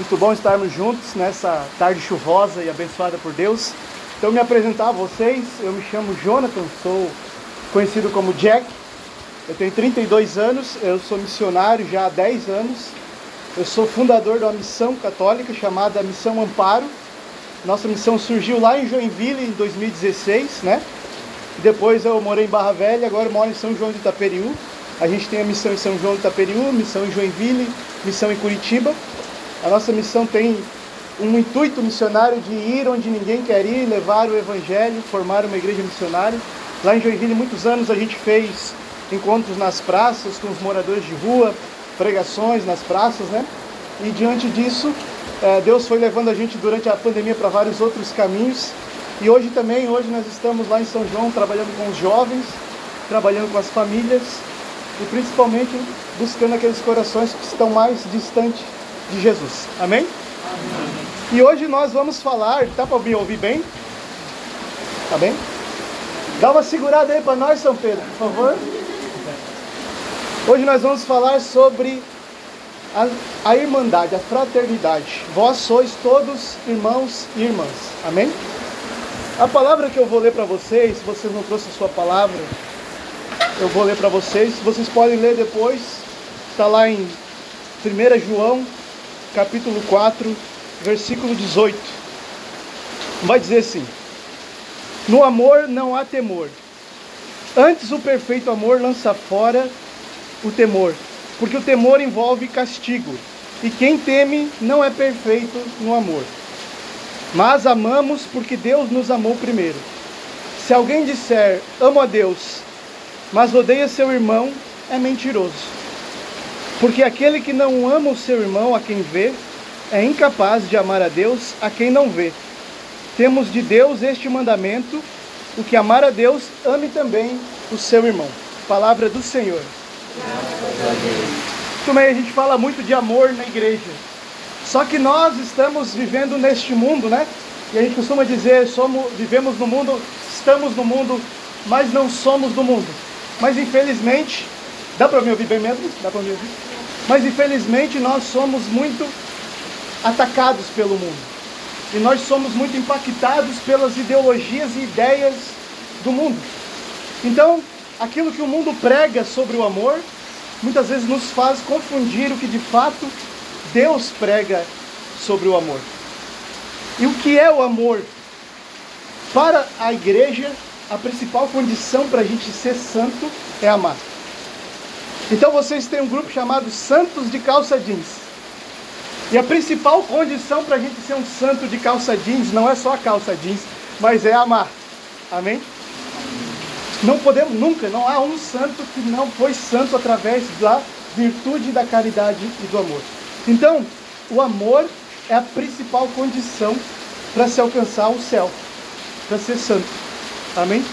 Muito bom estarmos juntos nessa tarde chuvosa e abençoada por Deus. Então, me apresentar a vocês, eu me chamo Jonathan, sou conhecido como Jack. Eu tenho 32 anos, eu sou missionário já há 10 anos. Eu sou fundador de uma missão católica chamada Missão Amparo. Nossa missão surgiu lá em Joinville em 2016, né? Depois eu morei em Barra Velha, agora moro em São João de Itaperiú. A gente tem a missão em São João de Itaperiú, missão em Joinville, missão em Curitiba. A nossa missão tem um intuito missionário de ir onde ninguém quer ir, levar o evangelho, formar uma igreja missionária. Lá em Joinville, muitos anos a gente fez encontros nas praças com os moradores de rua, pregações nas praças, né? E diante disso, eh, Deus foi levando a gente durante a pandemia para vários outros caminhos. E hoje também, hoje nós estamos lá em São João trabalhando com os jovens, trabalhando com as famílias e principalmente buscando aqueles corações que estão mais distantes de Jesus. Amém? Amém. E hoje nós vamos falar, tá para me ouvir bem? Tá bem? Dá uma segurada aí para nós, São Pedro, por favor. Hoje nós vamos falar sobre a, a irmandade, a fraternidade. Vós sois todos irmãos e irmãs. Amém? A palavra que eu vou ler para vocês, se vocês não trouxeram a sua palavra, eu vou ler para vocês. Vocês podem ler depois. Está lá em 1 João capítulo 4, versículo 18. Vai dizer assim: No amor não há temor. Antes o perfeito amor lança fora o temor, porque o temor envolve castigo, e quem teme não é perfeito no amor. Mas amamos porque Deus nos amou primeiro. Se alguém disser amo a Deus, mas odeia seu irmão, é mentiroso. Porque aquele que não ama o seu irmão a quem vê, é incapaz de amar a Deus a quem não vê. Temos de Deus este mandamento: o que amar a Deus, ame também o seu irmão. Palavra do Senhor. Também a gente fala muito de amor na igreja. Só que nós estamos vivendo neste mundo, né? E a gente costuma dizer, somos, vivemos no mundo, estamos no mundo, mas não somos do mundo. Mas infelizmente, dá para me ouvir bem mesmo? Dá para me ouvir? Mas infelizmente nós somos muito atacados pelo mundo. E nós somos muito impactados pelas ideologias e ideias do mundo. Então, aquilo que o mundo prega sobre o amor, muitas vezes nos faz confundir o que de fato Deus prega sobre o amor. E o que é o amor? Para a igreja, a principal condição para a gente ser santo é amar. Então vocês têm um grupo chamado Santos de Calça Jeans. E a principal condição para a gente ser um santo de calça jeans não é só a calça jeans, mas é amar. Amém? Não podemos nunca, não há um santo que não foi santo através da virtude da caridade e do amor. Então, o amor é a principal condição para se alcançar o céu, para ser santo. Amém?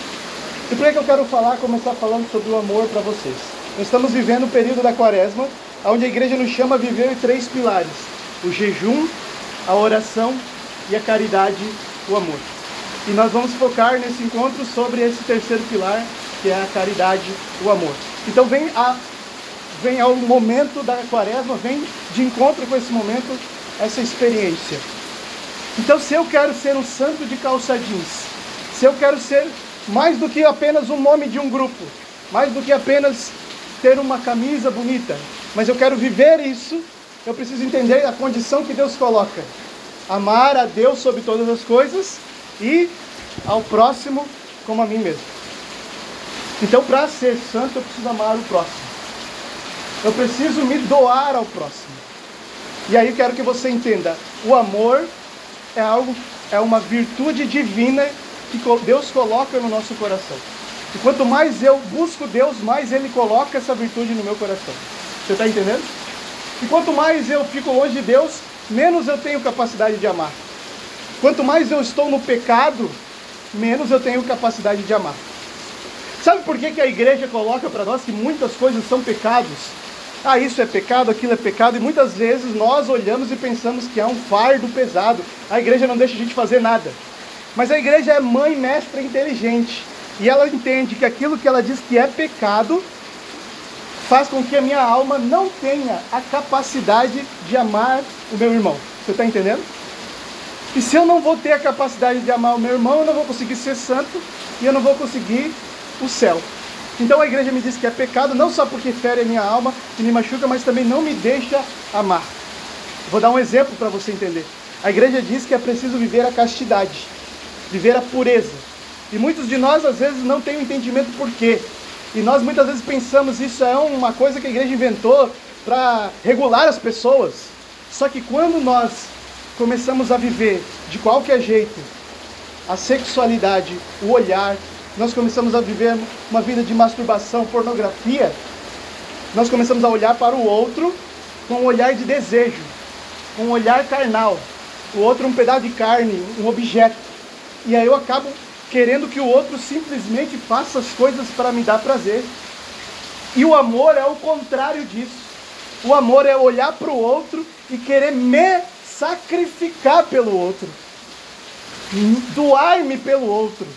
E por que eu quero falar, começar falando sobre o amor para vocês? Nós estamos vivendo o período da quaresma, onde a igreja nos chama a viver três pilares: o jejum, a oração e a caridade, o amor. E nós vamos focar nesse encontro sobre esse terceiro pilar, que é a caridade, o amor. Então vem a vem ao momento da quaresma, vem de encontro com esse momento, essa experiência. Então se eu quero ser um santo de calça jeans, se eu quero ser mais do que apenas um nome de um grupo, mais do que apenas ter uma camisa bonita, mas eu quero viver isso, eu preciso entender a condição que Deus coloca. Amar a Deus sobre todas as coisas e ao próximo como a mim mesmo. Então, para ser santo, eu preciso amar o próximo. Eu preciso me doar ao próximo. E aí quero que você entenda, o amor é algo, é uma virtude divina que Deus coloca no nosso coração. E quanto mais eu busco Deus, mais Ele coloca essa virtude no meu coração. Você está entendendo? E quanto mais eu fico longe de Deus, menos eu tenho capacidade de amar. Quanto mais eu estou no pecado, menos eu tenho capacidade de amar. Sabe por que, que a igreja coloca para nós que muitas coisas são pecados? Ah, isso é pecado, aquilo é pecado, e muitas vezes nós olhamos e pensamos que é um fardo pesado. A igreja não deixa a gente fazer nada. Mas a igreja é mãe, mestra inteligente. E ela entende que aquilo que ela diz que é pecado faz com que a minha alma não tenha a capacidade de amar o meu irmão. Você está entendendo? E se eu não vou ter a capacidade de amar o meu irmão, eu não vou conseguir ser santo e eu não vou conseguir o céu. Então a igreja me diz que é pecado, não só porque fere a minha alma e me machuca, mas também não me deixa amar. Vou dar um exemplo para você entender. A igreja diz que é preciso viver a castidade, viver a pureza. E muitos de nós às vezes não têm o um entendimento por quê. E nós muitas vezes pensamos isso é uma coisa que a igreja inventou para regular as pessoas. Só que quando nós começamos a viver de qualquer jeito a sexualidade, o olhar, nós começamos a viver uma vida de masturbação, pornografia, nós começamos a olhar para o outro com um olhar de desejo, um olhar carnal. O outro um pedaço de carne, um objeto. E aí eu acabo querendo que o outro simplesmente faça as coisas para me dar prazer. E o amor é o contrário disso. O amor é olhar para o outro e querer me sacrificar pelo outro, doar-me pelo outro.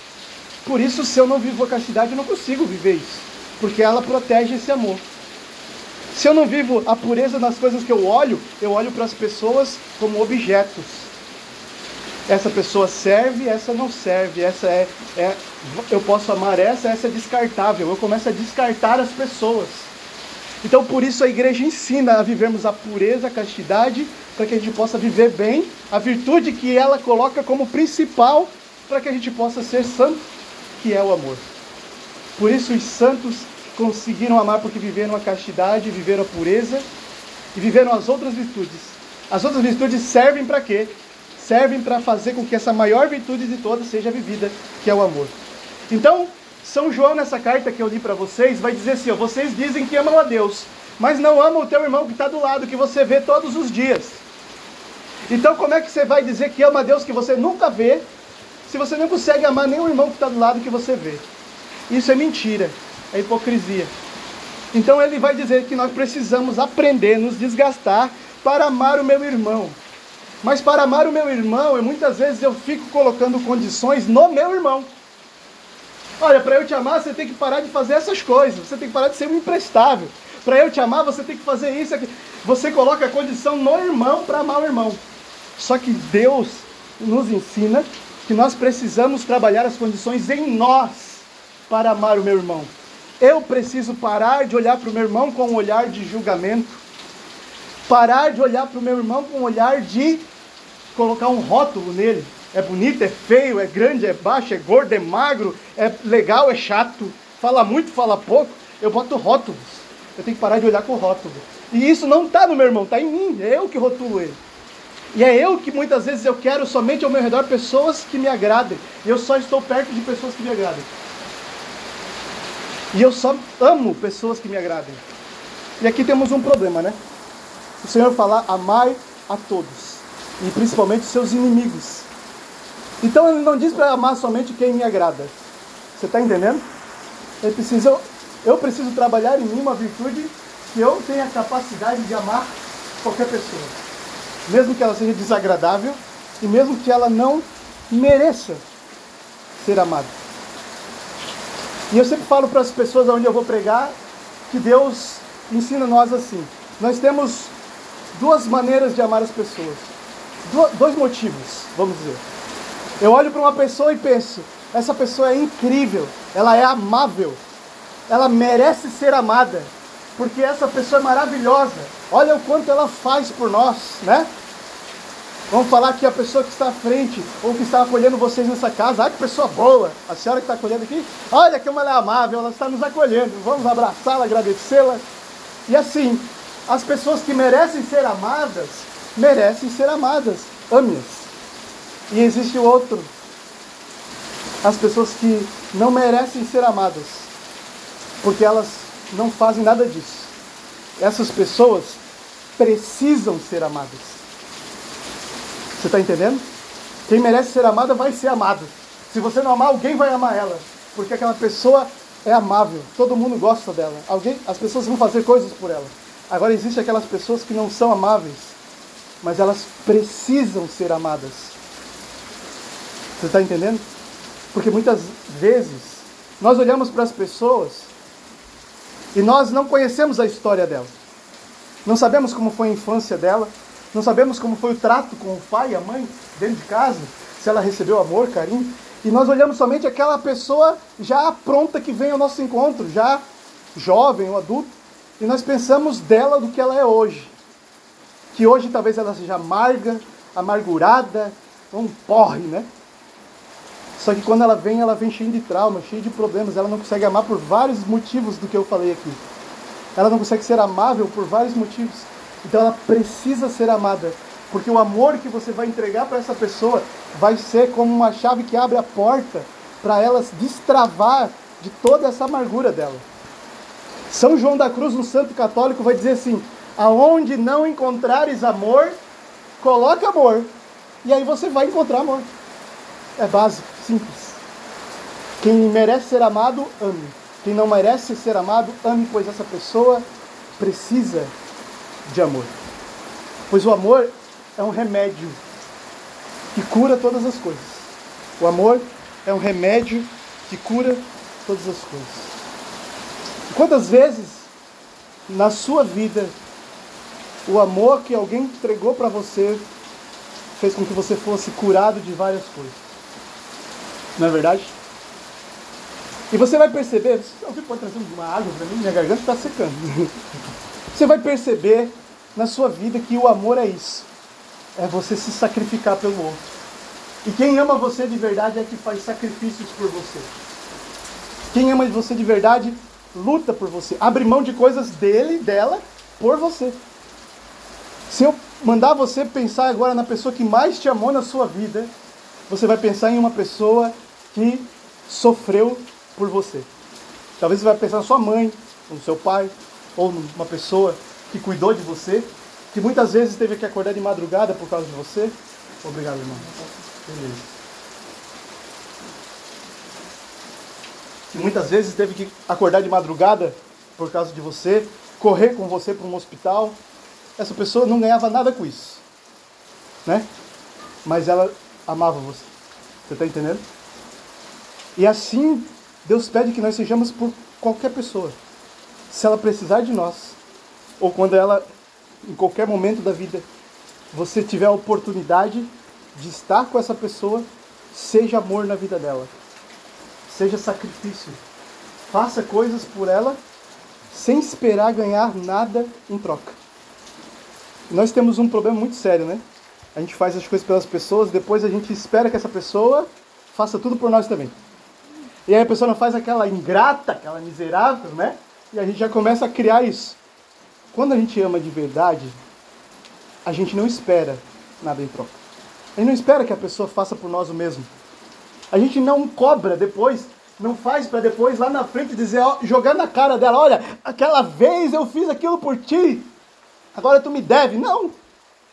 Por isso, se eu não vivo a castidade, eu não consigo viver isso, porque ela protege esse amor. Se eu não vivo a pureza nas coisas que eu olho, eu olho para as pessoas como objetos. Essa pessoa serve, essa não serve, essa é, é eu posso amar essa, essa é descartável. Eu começo a descartar as pessoas. Então, por isso a igreja ensina a vivermos a pureza, a castidade, para que a gente possa viver bem, a virtude que ela coloca como principal para que a gente possa ser santo que é o amor. Por isso os santos conseguiram amar porque viveram a castidade, viveram a pureza e viveram as outras virtudes. As outras virtudes servem para quê? Servem para fazer com que essa maior virtude de todas seja vivida, que é o amor. Então, São João, nessa carta que eu li para vocês, vai dizer assim: ó, vocês dizem que amam a Deus, mas não amam o teu irmão que está do lado, que você vê todos os dias. Então, como é que você vai dizer que ama a Deus que você nunca vê, se você não consegue amar o irmão que está do lado que você vê. Isso é mentira, é hipocrisia. Então ele vai dizer que nós precisamos aprender, nos desgastar para amar o meu irmão. Mas para amar o meu irmão, eu, muitas vezes eu fico colocando condições no meu irmão. Olha, para eu te amar, você tem que parar de fazer essas coisas. Você tem que parar de ser um imprestável. Para eu te amar, você tem que fazer isso aqui. Você coloca a condição no irmão para amar o irmão. Só que Deus nos ensina que nós precisamos trabalhar as condições em nós para amar o meu irmão. Eu preciso parar de olhar para o meu irmão com um olhar de julgamento, parar de olhar para o meu irmão com um olhar de colocar um rótulo nele. É bonito, é feio, é grande, é baixo, é gordo, é magro, é legal, é chato, fala muito, fala pouco. Eu boto rótulos. Eu tenho que parar de olhar com rótulo. E isso não está no meu irmão, está em mim. É eu que rotulo ele. E é eu que muitas vezes eu quero somente ao meu redor pessoas que me agradem. E eu só estou perto de pessoas que me agradem. E eu só amo pessoas que me agradem. E aqui temos um problema, né? O Senhor fala: amai a todos, e principalmente seus inimigos. Então ele não diz para amar somente quem me agrada. Você está entendendo? Ele precisa, eu preciso trabalhar em mim uma virtude que eu tenha capacidade de amar qualquer pessoa mesmo que ela seja desagradável e mesmo que ela não mereça ser amada. E eu sempre falo para as pessoas onde eu vou pregar que Deus ensina nós assim. Nós temos duas maneiras de amar as pessoas. Dois motivos, vamos dizer. Eu olho para uma pessoa e penso: essa pessoa é incrível, ela é amável, ela merece ser amada, porque essa pessoa é maravilhosa. Olha o quanto ela faz por nós, né? Vamos falar que a pessoa que está à frente, ou que está acolhendo vocês nessa casa, ah, que pessoa boa, a senhora que está acolhendo aqui, olha como ela é amável, ela está nos acolhendo, vamos abraçá-la, agradecê-la. E assim, as pessoas que merecem ser amadas, merecem ser amadas, ame-as. E existe outro, as pessoas que não merecem ser amadas, porque elas não fazem nada disso. Essas pessoas precisam ser amadas. Você está entendendo? Quem merece ser amada vai ser amado. Se você não amar, alguém vai amar ela. Porque aquela pessoa é amável. Todo mundo gosta dela. Alguém, as pessoas vão fazer coisas por ela. Agora existem aquelas pessoas que não são amáveis, mas elas precisam ser amadas. Você está entendendo? Porque muitas vezes nós olhamos para as pessoas e nós não conhecemos a história dela. Não sabemos como foi a infância dela, Não sabemos como foi o trato com o pai e a mãe dentro de casa, se ela recebeu amor, carinho. E nós olhamos somente aquela pessoa já pronta que vem ao nosso encontro, já jovem ou adulto, e nós pensamos dela do que ela é hoje. Que hoje talvez ela seja amarga, amargurada, um porre, né? Só que quando ela vem, ela vem cheia de trauma, cheia de problemas. Ela não consegue amar por vários motivos do que eu falei aqui. Ela não consegue ser amável por vários motivos. Então ela precisa ser amada. Porque o amor que você vai entregar para essa pessoa vai ser como uma chave que abre a porta para ela destravar de toda essa amargura dela. São João da Cruz, um santo católico, vai dizer assim: aonde não encontrares amor, coloque amor. E aí você vai encontrar amor. É básico, simples. Quem merece ser amado, ame. Quem não merece ser amado, ame, pois essa pessoa precisa de amor. Pois o amor é um remédio que cura todas as coisas. O amor é um remédio que cura todas as coisas. Quantas vezes na sua vida o amor que alguém entregou para você fez com que você fosse curado de várias coisas? Não é verdade? E você vai perceber, alguém pode trazer uma água para mim? Minha garganta está secando. Você vai perceber na sua vida que o amor é isso. É você se sacrificar pelo outro. E quem ama você de verdade é que faz sacrifícios por você. Quem ama você de verdade luta por você, abre mão de coisas dele, dela, por você. Se eu mandar você pensar agora na pessoa que mais te amou na sua vida, você vai pensar em uma pessoa que sofreu por você. Talvez você vai pensar na sua mãe, no seu pai, ou numa pessoa que cuidou de você, que muitas vezes teve que acordar de madrugada por causa de você. Obrigado, irmão. Beleza. Que muitas vezes teve que acordar de madrugada por causa de você, correr com você para um hospital. Essa pessoa não ganhava nada com isso, né? Mas ela amava você. Você está entendendo? E assim, Deus pede que nós sejamos por qualquer pessoa. Se ela precisar de nós, ou quando ela, em qualquer momento da vida, você tiver a oportunidade de estar com essa pessoa, seja amor na vida dela. Seja sacrifício. Faça coisas por ela sem esperar ganhar nada em troca. Nós temos um problema muito sério, né? A gente faz as coisas pelas pessoas, depois a gente espera que essa pessoa faça tudo por nós também. E aí a pessoa não faz aquela ingrata, aquela miserável, né? E a gente já começa a criar isso. Quando a gente ama de verdade, a gente não espera nada em troca. A gente não espera que a pessoa faça por nós o mesmo. A gente não cobra depois, não faz para depois lá na frente dizer, ó, jogar na cara dela, olha, aquela vez eu fiz aquilo por ti, agora tu me deve. Não.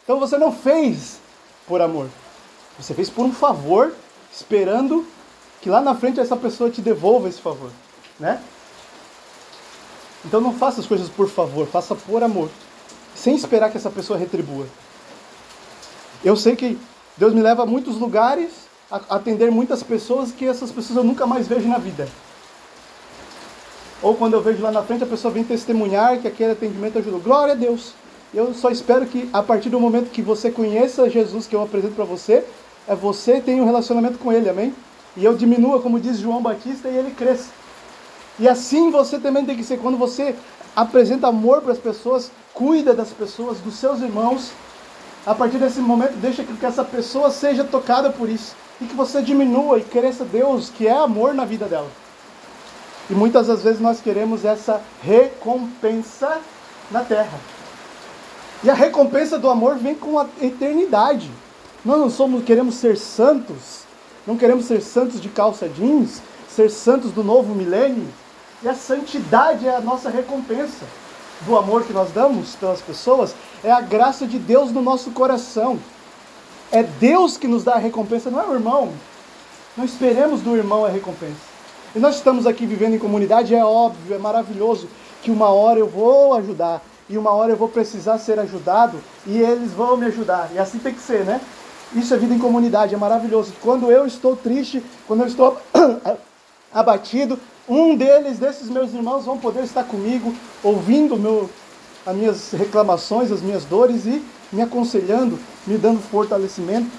Então você não fez por amor. Você fez por um favor, esperando que lá na frente essa pessoa te devolva esse favor, né? Então não faça as coisas por favor, faça por amor, sem esperar que essa pessoa retribua. Eu sei que Deus me leva a muitos lugares, a atender muitas pessoas que essas pessoas eu nunca mais vejo na vida. Ou quando eu vejo lá na frente a pessoa vem testemunhar que aquele atendimento ajudou. Glória a Deus. Eu só espero que a partir do momento que você conheça Jesus que eu apresento para você, é você tenha um relacionamento com ele, amém? E eu diminua, como diz João Batista, e ele cresça. E assim você também tem que ser. Quando você apresenta amor para as pessoas, cuida das pessoas, dos seus irmãos, a partir desse momento, deixa que essa pessoa seja tocada por isso. E que você diminua e cresça Deus, que é amor na vida dela. E muitas das vezes nós queremos essa recompensa na terra. E a recompensa do amor vem com a eternidade. Nós não somos, queremos ser santos, não queremos ser santos de calça jeans, ser santos do novo milênio. E a santidade é a nossa recompensa do amor que nós damos pelas pessoas, é a graça de Deus no nosso coração. É Deus que nos dá a recompensa, não é o irmão. Não esperemos do irmão a recompensa. E nós estamos aqui vivendo em comunidade, é óbvio, é maravilhoso que uma hora eu vou ajudar, e uma hora eu vou precisar ser ajudado e eles vão me ajudar. E assim tem que ser, né? Isso é vida em comunidade, é maravilhoso. Quando eu estou triste, quando eu estou abatido, um deles, desses meus irmãos, vão poder estar comigo, ouvindo meu, as minhas reclamações, as minhas dores e me aconselhando, me dando fortalecimento,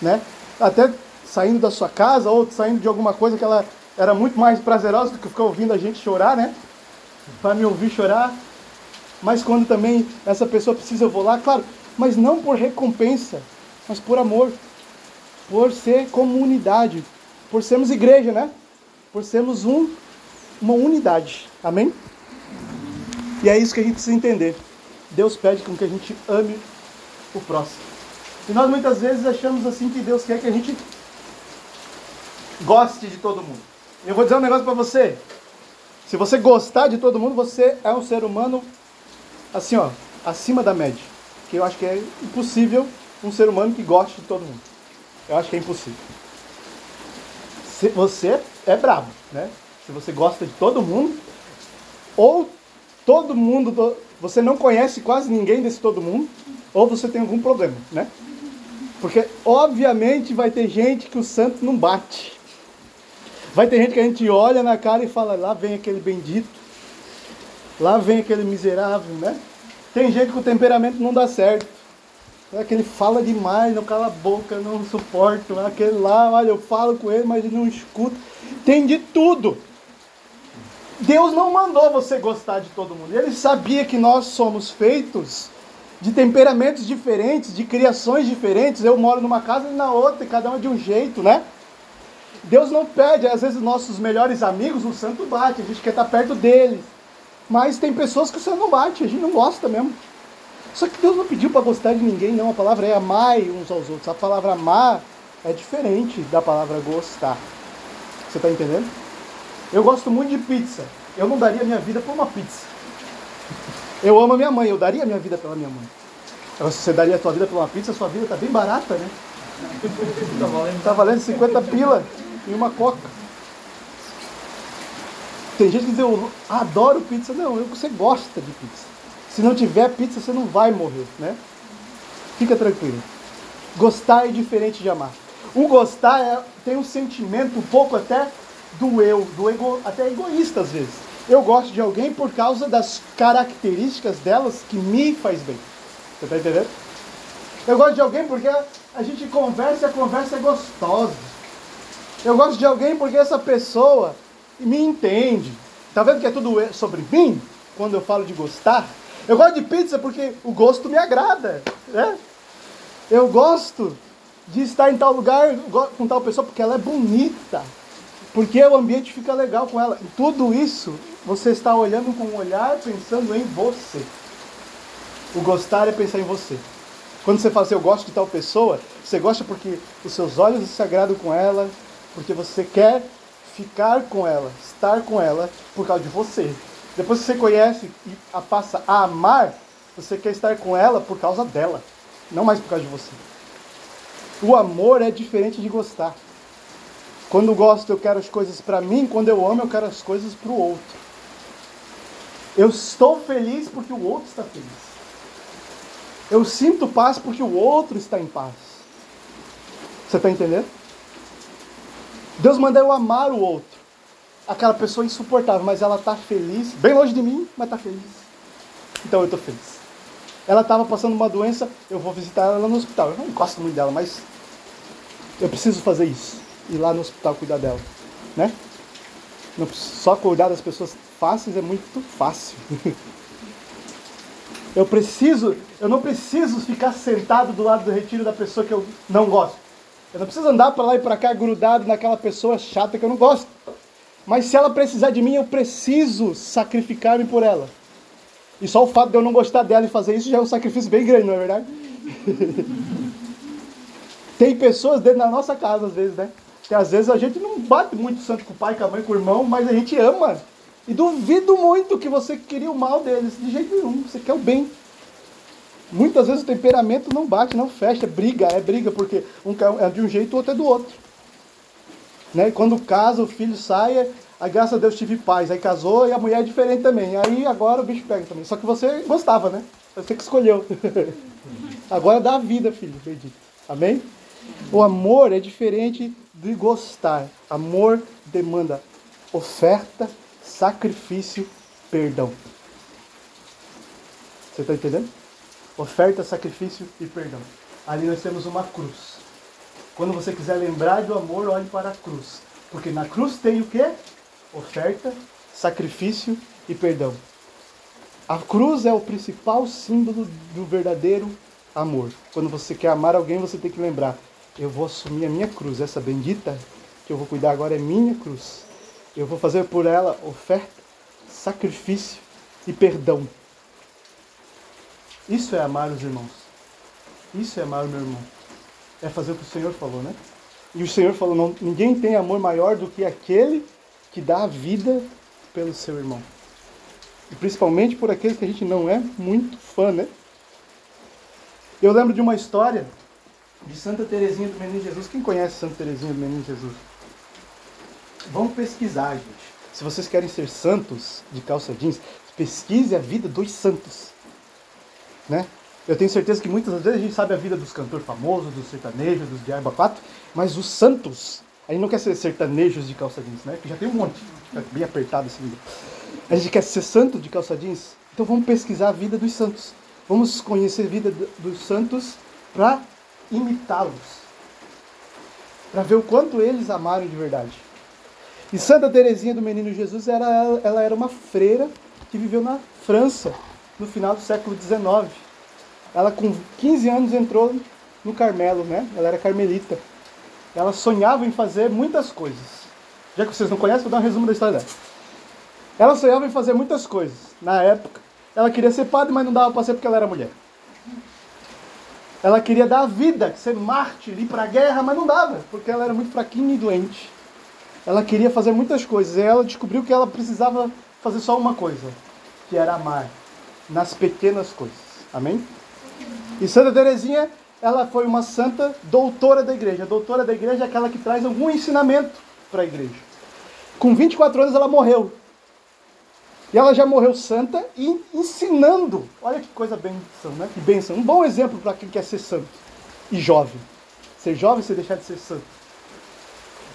né? Até saindo da sua casa ou saindo de alguma coisa que ela era muito mais prazerosa do que ficar ouvindo a gente chorar, né? Para me ouvir chorar. Mas quando também essa pessoa precisa, eu vou lá, claro, mas não por recompensa, mas por amor, por ser comunidade, por sermos igreja, né? Por sermos um, uma unidade. Amém? E é isso que a gente precisa entender. Deus pede com que a gente ame o próximo. E nós muitas vezes achamos assim que Deus quer que a gente goste de todo mundo. Eu vou dizer um negócio para você. Se você gostar de todo mundo, você é um ser humano assim, ó, acima da média. Que eu acho que é impossível um ser humano que goste de todo mundo. Eu acho que é impossível. Se você é brabo, né? Se você gosta de todo mundo, ou todo mundo, você não conhece quase ninguém desse todo mundo, ou você tem algum problema, né? Porque obviamente vai ter gente que o santo não bate. Vai ter gente que a gente olha na cara e fala, lá vem aquele bendito, lá vem aquele miserável, né? Tem gente que o temperamento não dá certo. É aquele fala demais, não cala a boca, não suporto. Aquele lá, olha, eu falo com ele, mas ele não escuta. Tem de tudo. Deus não mandou você gostar de todo mundo. Ele sabia que nós somos feitos de temperamentos diferentes, de criações diferentes. Eu moro numa casa e na outra, e cada um é de um jeito, né? Deus não pede, às vezes nossos melhores amigos, o santo bate, a gente quer estar perto deles. Mas tem pessoas que o não bate, a gente não gosta mesmo. Só que Deus não pediu para gostar de ninguém, não. A palavra é amar uns aos outros. A palavra amar é diferente da palavra gostar. Você está entendendo? Eu gosto muito de pizza. Eu não daria minha vida por uma pizza. Eu amo a minha mãe, eu daria minha vida pela minha mãe. Agora, se você daria a sua vida por uma pizza, sua vida está bem barata, né? Está valendo 50 pila e uma coca. Tem gente que diz, eu adoro pizza. Não, você gosta de pizza. Se não tiver pizza, você não vai morrer, né? Fica tranquilo. Gostar é diferente de amar. O gostar é, tem um sentimento um pouco até do eu, do ego, até egoísta às vezes. Eu gosto de alguém por causa das características delas que me faz bem. Você está entendendo? Eu gosto de alguém porque a gente conversa e a conversa é gostosa. Eu gosto de alguém porque essa pessoa me entende. Tá vendo que é tudo sobre mim? Quando eu falo de gostar. Eu gosto de pizza porque o gosto me agrada. Né? Eu gosto de estar em tal lugar com tal pessoa porque ela é bonita. Porque o ambiente fica legal com ela. E tudo isso você está olhando com um olhar pensando em você. O gostar é pensar em você. Quando você fala assim, eu gosto de tal pessoa, você gosta porque os seus olhos se agradam com ela, porque você quer ficar com ela, estar com ela por causa de você. Depois que você conhece e a passa a amar, você quer estar com ela por causa dela, não mais por causa de você. O amor é diferente de gostar. Quando gosto, eu quero as coisas para mim, quando eu amo, eu quero as coisas para o outro. Eu estou feliz porque o outro está feliz. Eu sinto paz porque o outro está em paz. Você está entendendo? Deus manda eu amar o outro. Aquela pessoa insuportável, mas ela está feliz, bem longe de mim, mas está feliz. Então eu estou feliz. Ela estava passando uma doença, eu vou visitar ela no hospital. Eu não gosto muito dela, mas eu preciso fazer isso. Ir lá no hospital cuidar dela. Né? Não, só cuidar das pessoas fáceis é muito fácil. eu preciso, eu não preciso ficar sentado do lado do retiro da pessoa que eu não gosto. Eu não preciso andar para lá e para cá grudado naquela pessoa chata que eu não gosto. Mas se ela precisar de mim, eu preciso sacrificar-me por ela. E só o fato de eu não gostar dela e fazer isso já é um sacrifício bem grande, não é verdade? Tem pessoas dentro da nossa casa, às vezes, né? Que às vezes a gente não bate muito santo com o pai, com a mãe, com o irmão, mas a gente ama. E duvido muito que você queria o mal deles. De jeito nenhum. Você quer o bem. Muitas vezes o temperamento não bate, não fecha, é briga, é briga, porque um é de um jeito, o outro é do outro. Né? E quando casa, o filho sai, aí graças a Deus tive paz. Aí casou e a mulher é diferente também. Aí agora o bicho pega também. Só que você gostava, né? Você que escolheu. agora dá a vida, filho, bendito. Amém? O amor é diferente de gostar. Amor demanda oferta, sacrifício, perdão. Você está entendendo? Oferta, sacrifício e perdão. Ali nós temos uma cruz. Quando você quiser lembrar do amor, olhe para a cruz. Porque na cruz tem o quê? Oferta, sacrifício e perdão. A cruz é o principal símbolo do verdadeiro amor. Quando você quer amar alguém, você tem que lembrar: eu vou assumir a minha cruz, essa bendita que eu vou cuidar agora é minha cruz. Eu vou fazer por ela oferta, sacrifício e perdão. Isso é amar os irmãos. Isso é amar o meu irmão. É fazer o que o Senhor falou, né? E o Senhor falou: não, ninguém tem amor maior do que aquele que dá a vida pelo seu irmão. E principalmente por aqueles que a gente não é muito fã, né? Eu lembro de uma história de Santa Teresinha do Menino Jesus. Quem conhece Santa Teresinha do Menino Jesus? Vamos pesquisar, gente. Se vocês querem ser santos de calça jeans, pesquise a vida dos santos. Né? Eu tenho certeza que muitas vezes a gente sabe a vida dos cantores famosos, dos sertanejos, dos de Arba 4, mas os santos, a gente não quer ser sertanejos de calça jeans, né? Porque já tem um monte, bem apertado esse livro. A gente quer ser santo de calça jeans, então vamos pesquisar a vida dos santos. Vamos conhecer a vida dos santos para imitá-los. Para ver o quanto eles amaram de verdade. E Santa Teresinha do Menino Jesus era, ela era uma freira que viveu na França no final do século XIX. Ela com 15 anos entrou no Carmelo, né? Ela era carmelita. Ela sonhava em fazer muitas coisas. Já que vocês não conhecem, vou dar um resumo da história dela. Ela sonhava em fazer muitas coisas. Na época, ela queria ser padre, mas não dava para ser porque ela era mulher. Ela queria dar a vida, ser mártir, ir para a guerra, mas não dava, porque ela era muito fraquinha e doente. Ela queria fazer muitas coisas, e ela descobriu que ela precisava fazer só uma coisa, que era amar, nas pequenas coisas. Amém? E Santa Teresinha, ela foi uma santa doutora da igreja. A doutora da igreja é aquela que traz algum ensinamento para a igreja. Com 24 anos ela morreu. E ela já morreu santa e ensinando. Olha que coisa benção, né? Que benção. Um bom exemplo para quem quer ser santo e jovem. Ser jovem sem deixar de ser santo.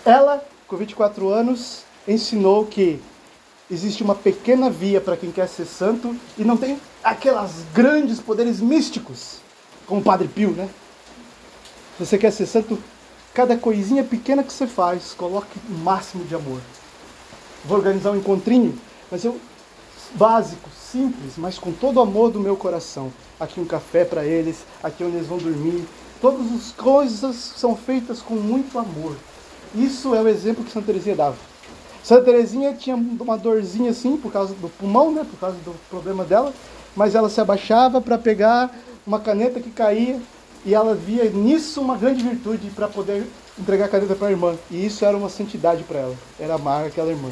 Ela, com 24 anos, ensinou que existe uma pequena via para quem quer ser santo e não tem aquelas grandes poderes místicos, como o Padre Pio, né? Se você quer ser santo, cada coisinha pequena que você faz, coloque o máximo de amor. Vou organizar um encontrinho, mas eu básico, simples, mas com todo o amor do meu coração. Aqui um café para eles, aqui onde eles vão dormir. Todas as coisas são feitas com muito amor. Isso é o exemplo que Santa Teresinha dava. Santa Teresinha tinha uma dorzinha assim por causa do pulmão, né, por causa do problema dela, mas ela se abaixava para pegar uma caneta que caía e ela via nisso uma grande virtude para poder entregar a caneta para a irmã. E isso era uma santidade para ela, era amar aquela irmã.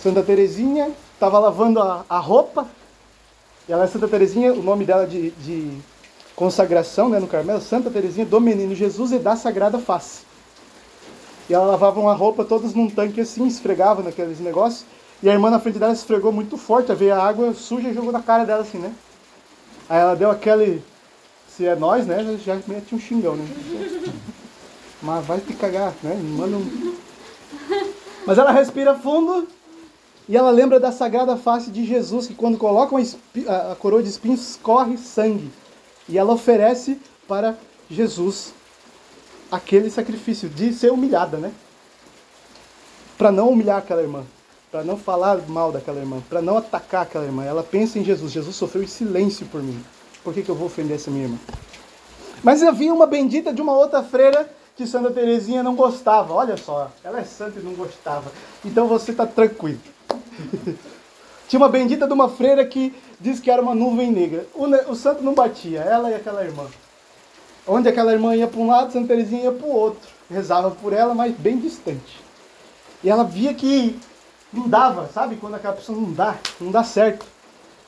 Santa Teresinha estava lavando a, a, roupa, e ela é Santa Teresinha, o nome dela de, de consagração né, no Carmelo, Santa Teresinha do Menino Jesus e da Sagrada Face. E ela lavava uma roupa todas num tanque assim, esfregava naqueles negócios. E a irmã na frente dela esfregou muito forte, veio a água suja e jogou na cara dela assim, né? Aí ela deu aquele. Se é nós, né? Já mete um xingão, né? Mas vai te cagar, né? Manda um... Mas ela respira fundo e ela lembra da sagrada face de Jesus, que quando colocam a, a coroa de espinhos, corre sangue. E ela oferece para Jesus aquele sacrifício de ser humilhada, né? Para não humilhar aquela irmã, para não falar mal daquela irmã, para não atacar aquela irmã. Ela pensa em Jesus. Jesus sofreu em silêncio por mim. Por que, que eu vou ofender essa minha irmã? Mas havia uma bendita de uma outra freira que Santa Teresinha não gostava. Olha só, ela é santa e não gostava. Então você está tranquilo. Tinha uma bendita de uma freira que diz que era uma nuvem negra. O santo não batia, ela e aquela irmã. Onde aquela irmã ia para um lado, Santa Teresinha ia para o outro. Rezava por ela, mas bem distante. E ela via que não dava, sabe? Quando aquela pessoa não dá, não dá certo.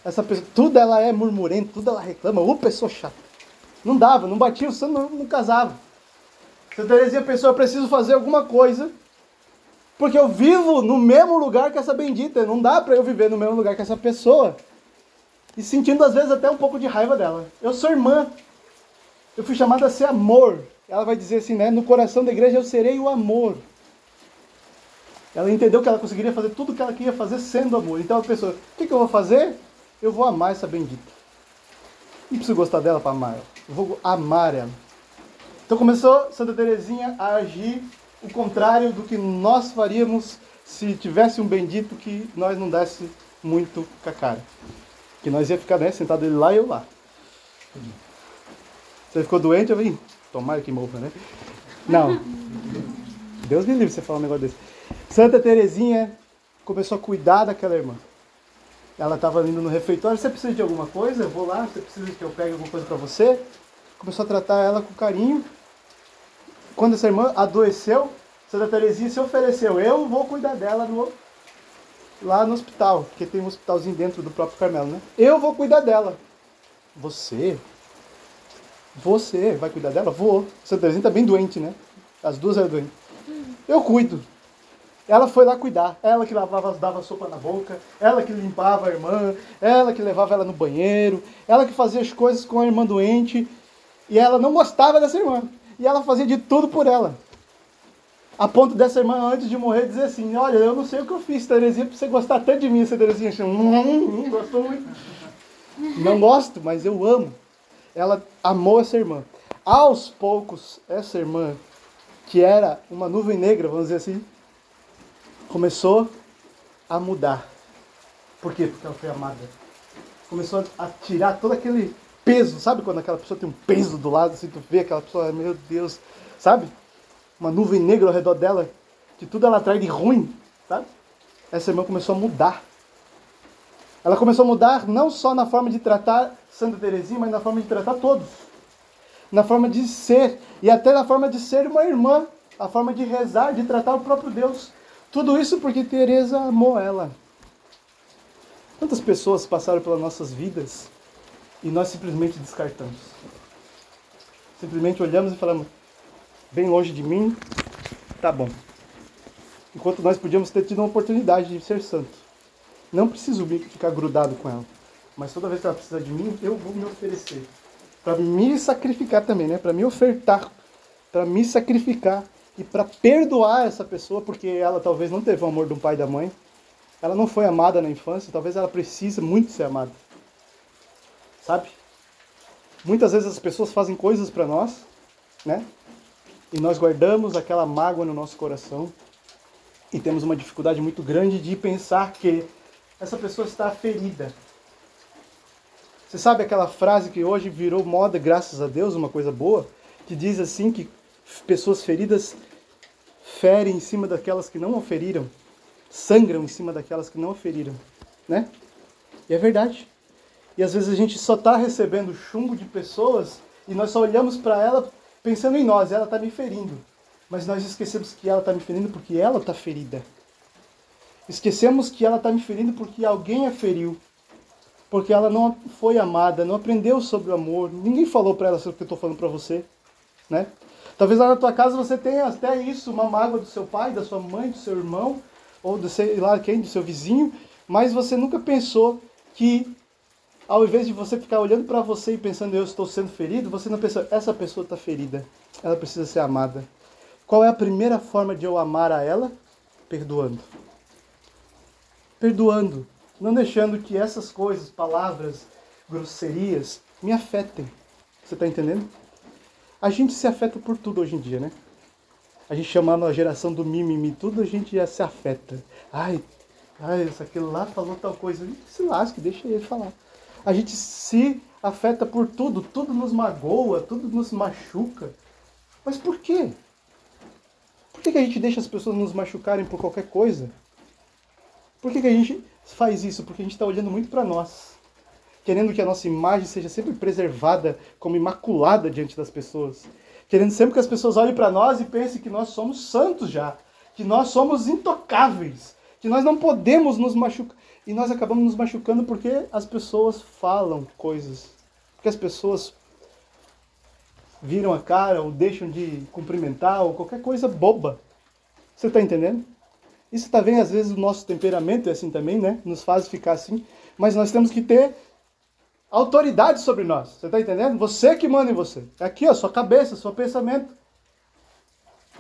Essa pessoa, tudo ela é murmurenta, tudo ela reclama, ô pessoa chata. Não dava, não batia, o santo não, não casava. Santa Teresinha pensou, eu preciso fazer alguma coisa, porque eu vivo no mesmo lugar que essa bendita. Não dá para eu viver no mesmo lugar que essa pessoa. E sentindo às vezes até um pouco de raiva dela. Eu sou irmã, eu fui chamada a ser amor. Ela vai dizer assim, né? No coração da igreja eu serei o amor. Ela entendeu que ela conseguiria fazer tudo o que ela queria fazer sendo amor. Então ela pensou: o que, que eu vou fazer? Eu vou amar essa bendita. Não preciso gostar dela para amar ela. Eu vou amar ela. Então começou Santa Teresinha a agir o contrário do que nós faríamos se tivesse um bendito que nós não desse muito com a cara. Que nós ia ficar né, sentado ele lá e eu lá. Você ficou doente, eu vim. Tomara que morra, né? Não. Deus me livre você falar um negócio desse. Santa Terezinha começou a cuidar daquela irmã. Ela estava indo no refeitório, você precisa de alguma coisa? Eu vou lá, você precisa que eu pegue alguma coisa para você? Começou a tratar ela com carinho. Quando essa irmã adoeceu, Santa Terezinha se ofereceu, eu vou cuidar dela no, lá no hospital, porque tem um hospitalzinho dentro do próprio Carmelo, né? Eu vou cuidar dela. Você? Você vai cuidar dela? Vou. Santa Terezinha tá bem doente, né? As duas eram doentes. Eu cuido. Ela foi lá cuidar. Ela que lavava, dava sopa na boca. Ela que limpava a irmã. Ela que levava ela no banheiro. Ela que fazia as coisas com a irmã doente. E ela não gostava dessa irmã. E ela fazia de tudo por ela. A ponto dessa irmã, antes de morrer, dizer assim: Olha, eu não sei o que eu fiz, Terezinha, pra você gostar tanto de mim. Essa Terezinha assim, hum, hum, gostou muito. Não gosto, mas eu amo. Ela amou essa irmã. Aos poucos, essa irmã, que era uma nuvem negra, vamos dizer assim, começou a mudar. Por quê? Porque ela foi amada. Começou a tirar todo aquele peso, sabe quando aquela pessoa tem um peso do lado, assim, tu vê aquela pessoa, meu Deus, sabe? Uma nuvem negra ao redor dela, que tudo ela traz de ruim, sabe? Essa irmã começou a mudar. Ela começou a mudar não só na forma de tratar Santa Teresinha, mas na forma de tratar todos. Na forma de ser, e até na forma de ser uma irmã, a forma de rezar, de tratar o próprio Deus. Tudo isso porque Teresa amou ela. Quantas pessoas passaram pelas nossas vidas e nós simplesmente descartamos? Simplesmente olhamos e falamos, bem longe de mim, tá bom. Enquanto nós podíamos ter tido uma oportunidade de ser santo. Não preciso ficar grudado com ela. Mas toda vez que ela precisar de mim, eu vou me oferecer. Para me sacrificar também, né? Para me ofertar. Para me sacrificar e para perdoar essa pessoa, porque ela talvez não teve o amor do pai e da mãe, ela não foi amada na infância, talvez ela precise muito ser amada. Sabe? Muitas vezes as pessoas fazem coisas para nós, né? E nós guardamos aquela mágoa no nosso coração e temos uma dificuldade muito grande de pensar que essa pessoa está ferida. Você sabe aquela frase que hoje virou moda, graças a Deus, uma coisa boa, que diz assim que pessoas feridas ferem em cima daquelas que não feriram, sangram em cima daquelas que não feriram, né? E é verdade. E às vezes a gente só está recebendo chumbo de pessoas e nós só olhamos para ela pensando em nós, ela está me ferindo. Mas nós esquecemos que ela está me ferindo porque ela está ferida. Esquecemos que ela está me ferindo porque alguém a feriu. Porque ela não foi amada, não aprendeu sobre o amor. Ninguém falou para ela sobre o que eu estou falando para você. Né? Talvez lá na tua casa você tenha até isso, uma mágoa do seu pai, da sua mãe, do seu irmão, ou do sei lá quem, do seu vizinho, mas você nunca pensou que ao invés de você ficar olhando para você e pensando eu estou sendo ferido, você não pensa essa pessoa está ferida, ela precisa ser amada. Qual é a primeira forma de eu amar a ela? Perdoando. Perdoando, não deixando que essas coisas, palavras, grosserias me afetem. Você está entendendo? A gente se afeta por tudo hoje em dia, né? A gente chamando a geração do mimimi, tudo a gente já se afeta. Ai, ai, aquilo lá falou tal coisa. Se lasque, deixa ele falar. A gente se afeta por tudo, tudo nos magoa, tudo nos machuca. Mas por quê? Por que, que a gente deixa as pessoas nos machucarem por qualquer coisa? Por que, que a gente faz isso? Porque a gente está olhando muito para nós querendo que a nossa imagem seja sempre preservada como imaculada diante das pessoas, querendo sempre que as pessoas olhem para nós e pensem que nós somos santos já, que nós somos intocáveis, que nós não podemos nos machucar. E nós acabamos nos machucando porque as pessoas falam coisas, porque as pessoas viram a cara ou deixam de cumprimentar ou qualquer coisa boba. Você está entendendo? Isso também, às vezes, o nosso temperamento é assim também, né? Nos faz ficar assim. Mas nós temos que ter autoridade sobre nós. Você está entendendo? Você que manda em você. É aqui, ó, sua cabeça, seu pensamento.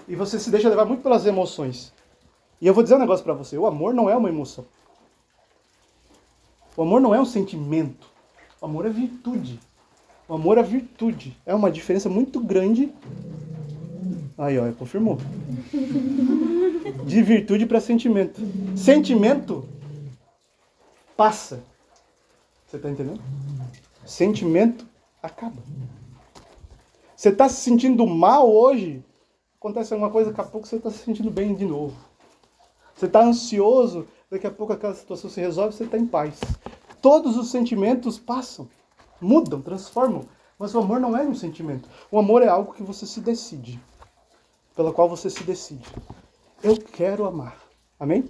E você se deixa levar muito pelas emoções. E eu vou dizer um negócio para você: o amor não é uma emoção. O amor não é um sentimento. O amor é virtude. O amor é virtude. É uma diferença muito grande. Aí, ó, confirmou. De virtude para sentimento. Sentimento passa. Você está entendendo? Sentimento acaba. Você está se sentindo mal hoje, acontece alguma coisa, daqui a pouco você está se sentindo bem de novo. Você está ansioso, daqui a pouco aquela situação se resolve, você está em paz. Todos os sentimentos passam, mudam, transformam. Mas o amor não é um sentimento. O amor é algo que você se decide, pela qual você se decide. Eu quero amar. Amém?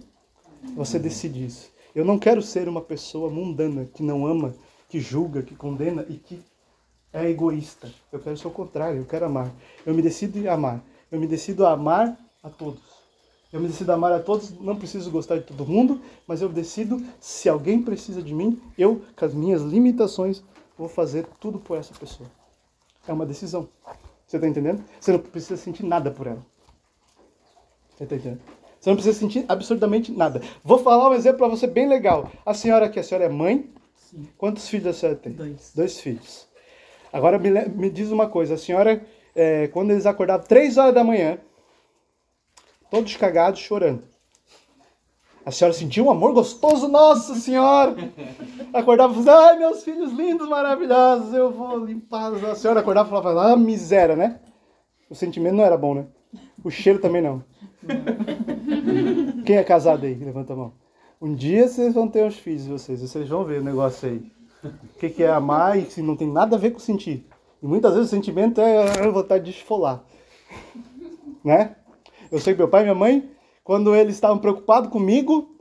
Você decide isso. Eu não quero ser uma pessoa mundana que não ama, que julga, que condena e que é egoísta. Eu quero ser o contrário, eu quero amar. Eu me decido amar. Eu me decido amar a todos. Eu me decido amar a todos, não preciso gostar de todo mundo, mas eu decido, se alguém precisa de mim, eu, com as minhas limitações, vou fazer tudo por essa pessoa. É uma decisão. Você está entendendo? Você não precisa sentir nada por ela. Você está entendendo? Você não precisa sentir absurdamente nada. Vou falar um exemplo para você bem legal. A senhora aqui, a senhora é mãe? Sim. Quantos filhos a senhora tem? Dois. Dois filhos. Agora me, me diz uma coisa. A senhora, é, quando eles acordavam três horas da manhã, todos cagados, chorando. A senhora sentiu um amor gostoso, nossa senhora! Acordava e falava, ai, meus filhos lindos, maravilhosos, eu vou limpá-los. A senhora acordava e falava, ah, miséria, né? O sentimento não era bom, né? O cheiro também não. Quem é casado aí? Levanta a mão. Um dia vocês vão ter os filhos vocês, vocês vão ver o negócio aí. O que, que é amar e não tem nada a ver com sentir. E muitas vezes o sentimento é vontade de esfolar. Né? Eu sei que meu pai e minha mãe, quando eles estavam preocupados comigo,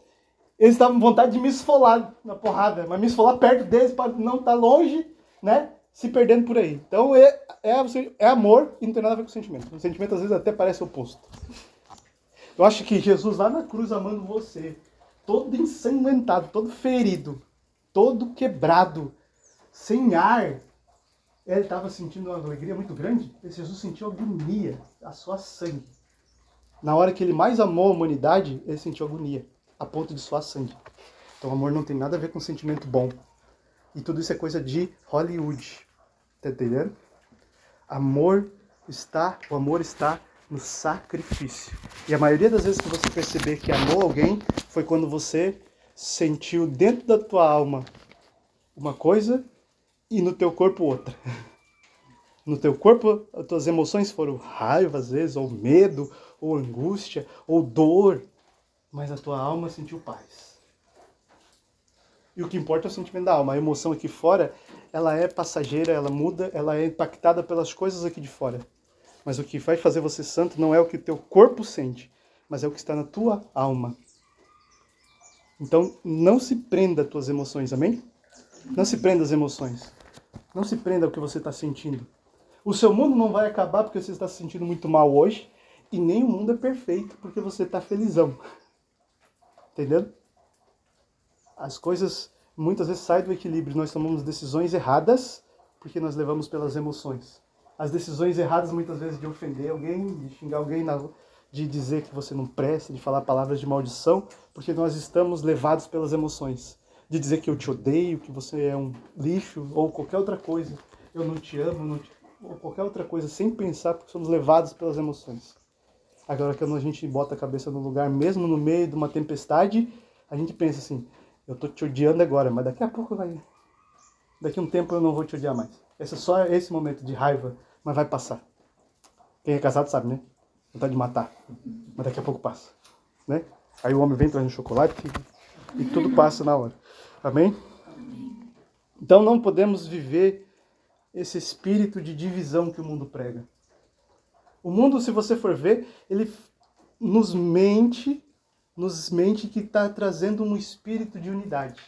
eles estavam com vontade de me esfolar na porrada, mas me esfolar perto deles para não estar tá longe, né? Se perdendo por aí. Então é, é, é amor e não tem nada a ver com sentimento. O sentimento às vezes até parece oposto. Eu acho que Jesus lá na cruz amando você, todo ensanguentado, todo ferido, todo quebrado, sem ar, ele estava sentindo uma alegria muito grande. Esse Jesus sentiu agonia, a sua sangue. Na hora que ele mais amou a humanidade, ele sentiu agonia, a ponto de suar sangue. Então, amor não tem nada a ver com sentimento bom. E tudo isso é coisa de Hollywood. Tá entendendo? Amor está, o amor está no sacrifício. E a maioria das vezes que você perceber que amou alguém foi quando você sentiu dentro da tua alma uma coisa e no teu corpo outra. No teu corpo, as tuas emoções foram raiva às vezes, ou medo, ou angústia, ou dor, mas a tua alma sentiu paz. E o que importa é o sentimento da alma. A emoção aqui fora, ela é passageira, ela muda, ela é impactada pelas coisas aqui de fora. Mas o que vai fazer você santo não é o que o teu corpo sente, mas é o que está na tua alma. Então, não se prenda às tuas emoções, amém? Não se prenda às emoções. Não se prenda ao que você está sentindo. O seu mundo não vai acabar porque você está se sentindo muito mal hoje, e nem o mundo é perfeito porque você está felizão. Entendeu? As coisas muitas vezes saem do equilíbrio. Nós tomamos decisões erradas porque nós levamos pelas emoções. As decisões erradas muitas vezes de ofender alguém, de xingar alguém na, de dizer que você não presta, de falar palavras de maldição, porque nós estamos levados pelas emoções. De dizer que eu te odeio, que você é um lixo, ou qualquer outra coisa. Eu não te amo, não te... ou qualquer outra coisa, sem pensar, porque somos levados pelas emoções. Agora, quando a gente bota a cabeça no lugar, mesmo no meio de uma tempestade, a gente pensa assim: eu tô te odiando agora, mas daqui a pouco vai. Daqui a um tempo eu não vou te odiar mais. Esse é só esse momento de raiva, mas vai passar. Quem é casado sabe, né? vontade de matar. Mas daqui a pouco passa. Né? Aí o homem vem trazendo chocolate e, e tudo passa na hora. Amém? Então não podemos viver esse espírito de divisão que o mundo prega. O mundo, se você for ver, ele nos mente, nos mente que está trazendo um espírito de unidade.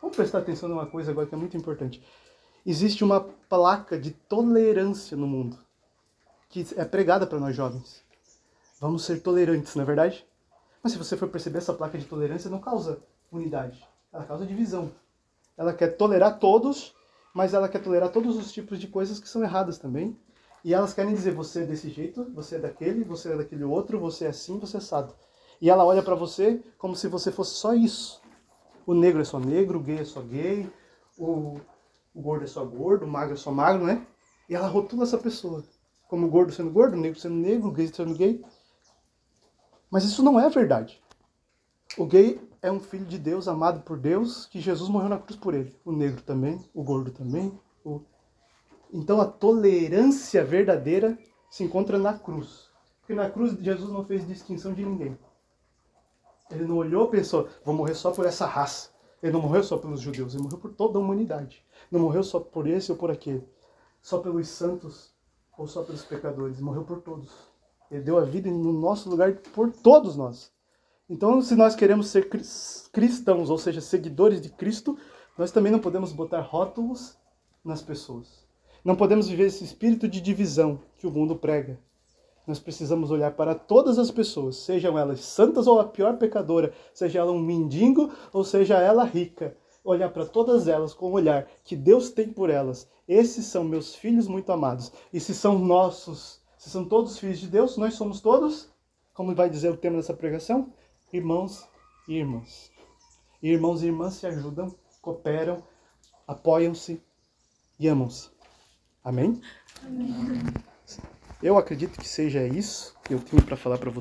Vamos prestar atenção numa coisa agora que é muito importante. Existe uma placa de tolerância no mundo que é pregada para nós jovens. Vamos ser tolerantes, não é verdade? Mas se você for perceber, essa placa de tolerância não causa unidade, ela causa divisão. Ela quer tolerar todos, mas ela quer tolerar todos os tipos de coisas que são erradas também. E elas querem dizer, você é desse jeito, você é daquele, você é daquele outro, você é assim, você é assado. E ela olha para você como se você fosse só isso. O negro é só negro, o gay é só gay, o, o gordo é só gordo, o magro é só magro, né? E ela rotula essa pessoa como gordo sendo gordo, negro sendo negro, gay sendo gay. Mas isso não é verdade. O gay é um filho de Deus, amado por Deus, que Jesus morreu na cruz por ele. O negro também, o gordo também. O... Então a tolerância verdadeira se encontra na cruz. Porque na cruz Jesus não fez distinção de ninguém. Ele não olhou e pensou, vou morrer só por essa raça. Ele não morreu só pelos judeus, ele morreu por toda a humanidade. Não morreu só por esse ou por aquele. Só pelos santos ou só pelos pecadores. Morreu por todos. Ele deu a vida no nosso lugar por todos nós. Então, se nós queremos ser cristãos, ou seja, seguidores de Cristo, nós também não podemos botar rótulos nas pessoas. Não podemos viver esse espírito de divisão que o mundo prega. Nós precisamos olhar para todas as pessoas, sejam elas santas ou a pior pecadora, seja ela um mendigo ou seja ela rica. Olhar para todas elas com o olhar que Deus tem por elas. Esses são meus filhos muito amados. E se são nossos, se são todos filhos de Deus, nós somos todos, como vai dizer o tema dessa pregação, irmãos e irmãs. E irmãos e irmãs se ajudam, cooperam, apoiam-se e amam-se. Amém? Amém? Eu acredito que seja isso que eu tenho para falar para você.